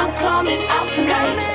I'm coming out tonight.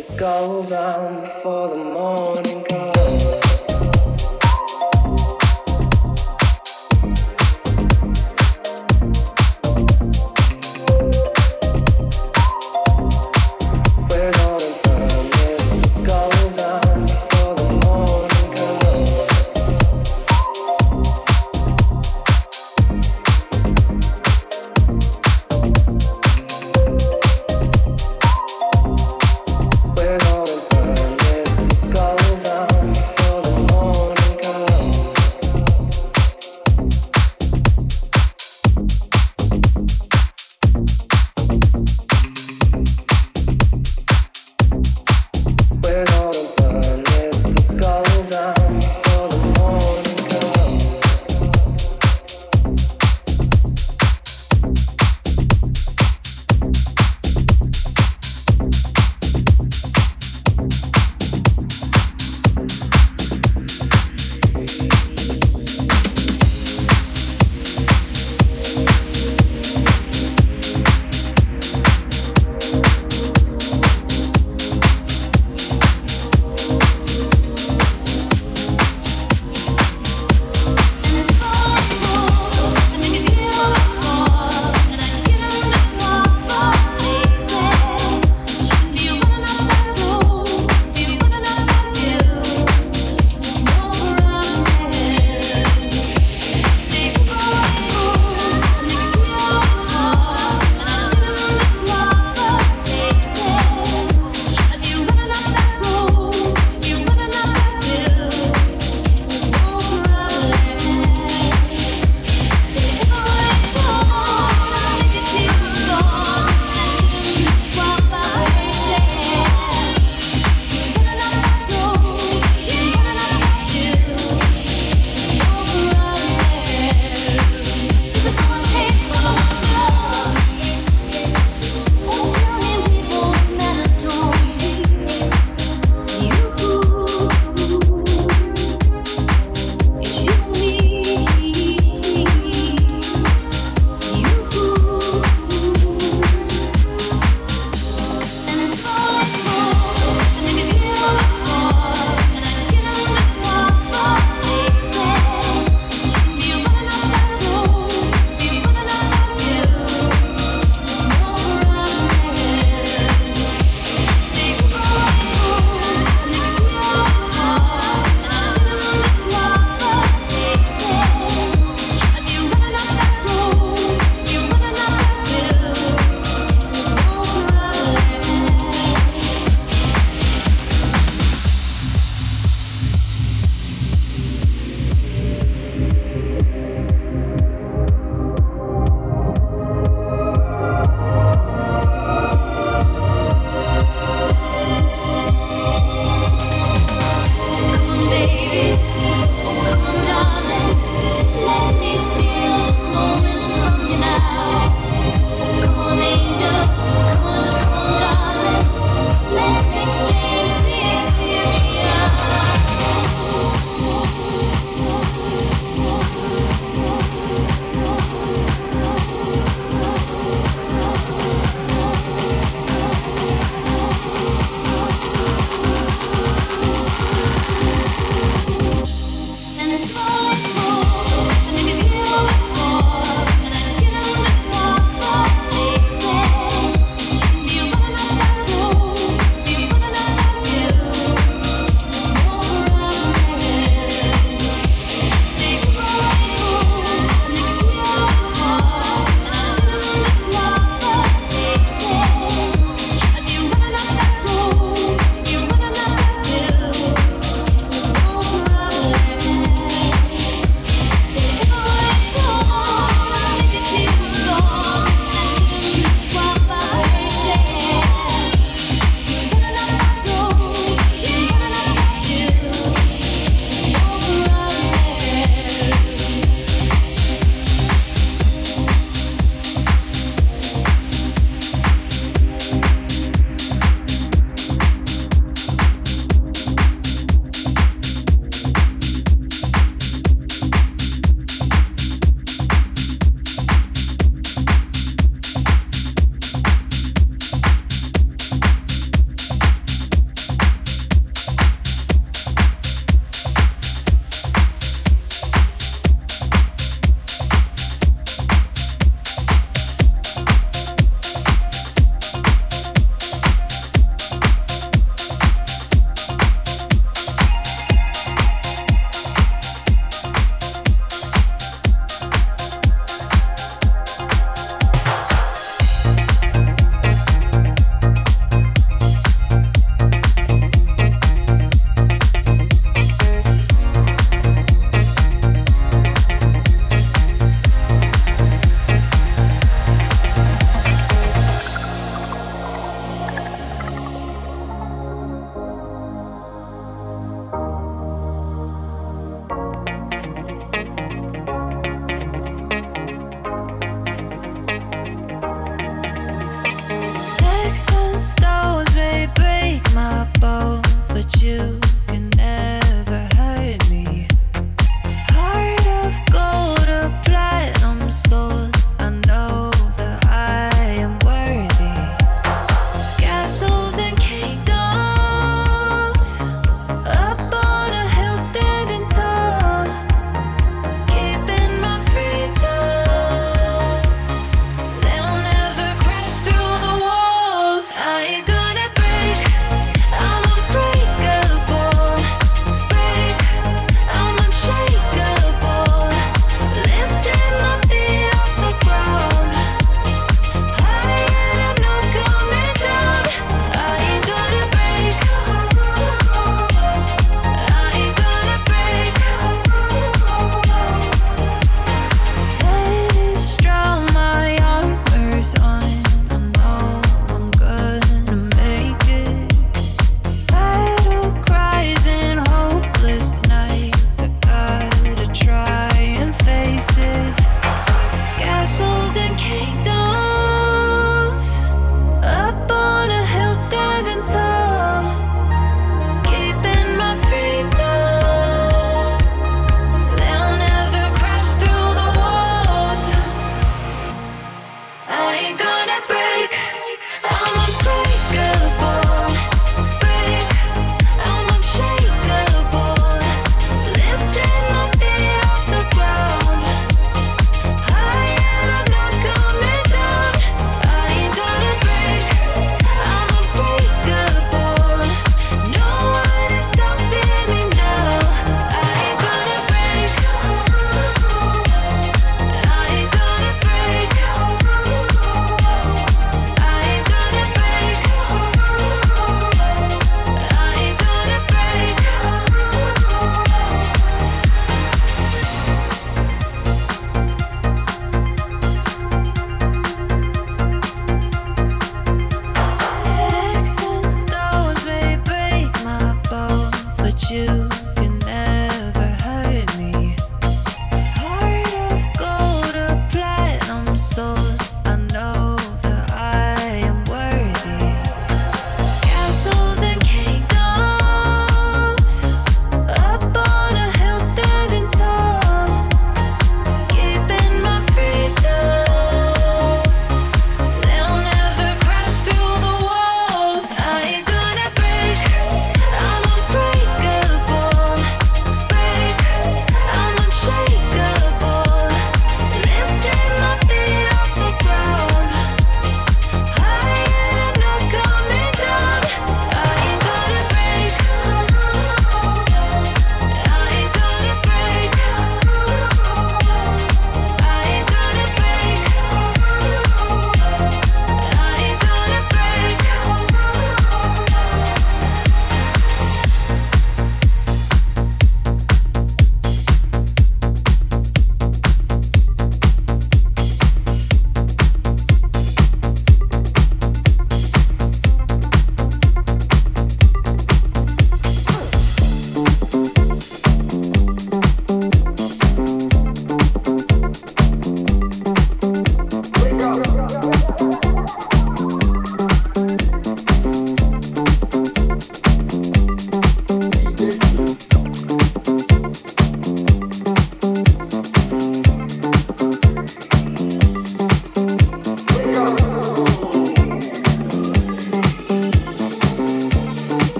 Let's go down for the morning call.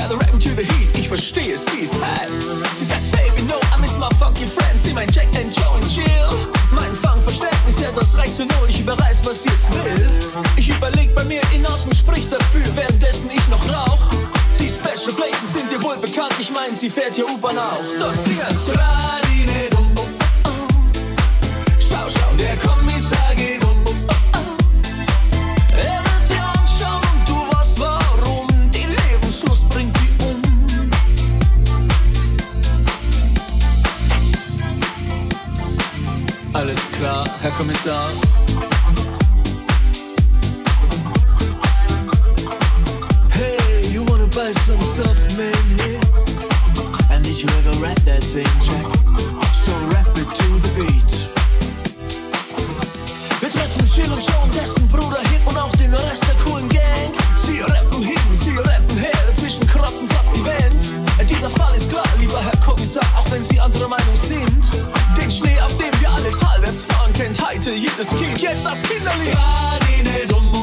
gotta rappen to the heat, ich verstehe, sie ist heiß. Sie sagt, Baby, no, I miss my funky friends, sie mein Jack and Joe and Chill. Mein Fangverständnis, ja, das reicht zu null, ich überreiß, was sie jetzt will. Ich überleg bei mir, in Außen sprich dafür, währenddessen ich noch rauch. Die Special Places sind dir wohl bekannt, ich mein, sie fährt hier U-Bahn auch. Dort singen's Radine, dum, dum, dum. Schau, schau, der kommt Herr Kommissar. Hey, you wanna buy some stuff, man, yeah? And did you ever rap that thing, Jack? So rap it to the beat. Wir treffen Chill und schauen dessen Bruder Hip und auch den Rest der coolen Gang. Sie rappen hin, sie rappen her, dazwischen kratzen ab die Wand. Äh, dieser Fall ist klar, lieber Herr Kommissar, auch wenn Sie anderer Meinung sind. Den Schnee ab dem Tal, wer's fahren kennt heute jedes Kind, jetzt das Kinderlied. Fahr den Eltern